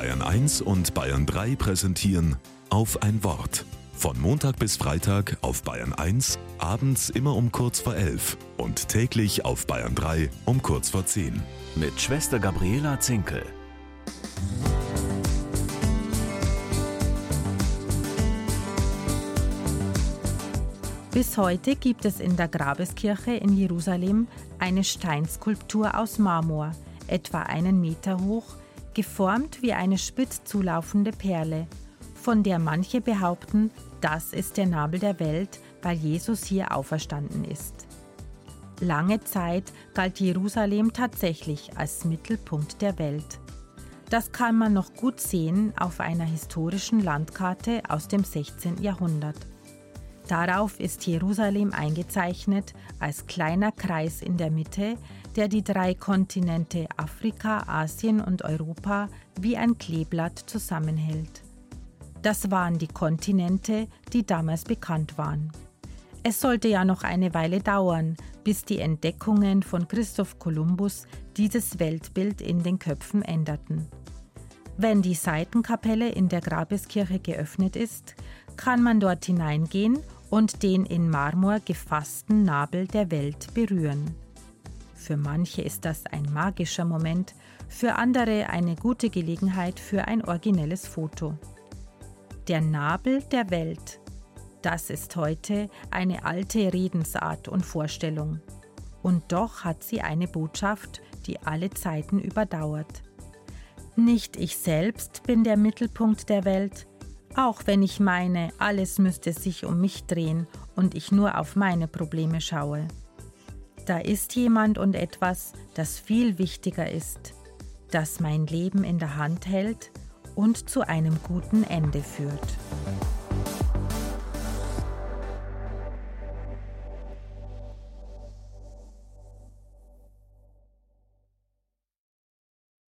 Bayern 1 und Bayern 3 präsentieren auf ein Wort. Von Montag bis Freitag auf Bayern 1, abends immer um kurz vor 11 und täglich auf Bayern 3 um kurz vor 10. Mit Schwester Gabriela Zinkel. Bis heute gibt es in der Grabeskirche in Jerusalem eine Steinskulptur aus Marmor, etwa einen Meter hoch, geformt wie eine spitz zulaufende Perle, von der manche behaupten, das ist der Nabel der Welt, weil Jesus hier auferstanden ist. Lange Zeit galt Jerusalem tatsächlich als Mittelpunkt der Welt. Das kann man noch gut sehen auf einer historischen Landkarte aus dem 16. Jahrhundert. Darauf ist Jerusalem eingezeichnet als kleiner Kreis in der Mitte, der die drei Kontinente Afrika, Asien und Europa wie ein Kleeblatt zusammenhält. Das waren die Kontinente, die damals bekannt waren. Es sollte ja noch eine Weile dauern, bis die Entdeckungen von Christoph Kolumbus dieses Weltbild in den Köpfen änderten. Wenn die Seitenkapelle in der Grabeskirche geöffnet ist, kann man dort hineingehen und den in Marmor gefassten Nabel der Welt berühren. Für manche ist das ein magischer Moment, für andere eine gute Gelegenheit für ein originelles Foto. Der Nabel der Welt, das ist heute eine alte Redensart und Vorstellung. Und doch hat sie eine Botschaft, die alle Zeiten überdauert. Nicht ich selbst bin der Mittelpunkt der Welt, auch wenn ich meine, alles müsste sich um mich drehen und ich nur auf meine Probleme schaue. Da ist jemand und etwas, das viel wichtiger ist, das mein Leben in der Hand hält und zu einem guten Ende führt.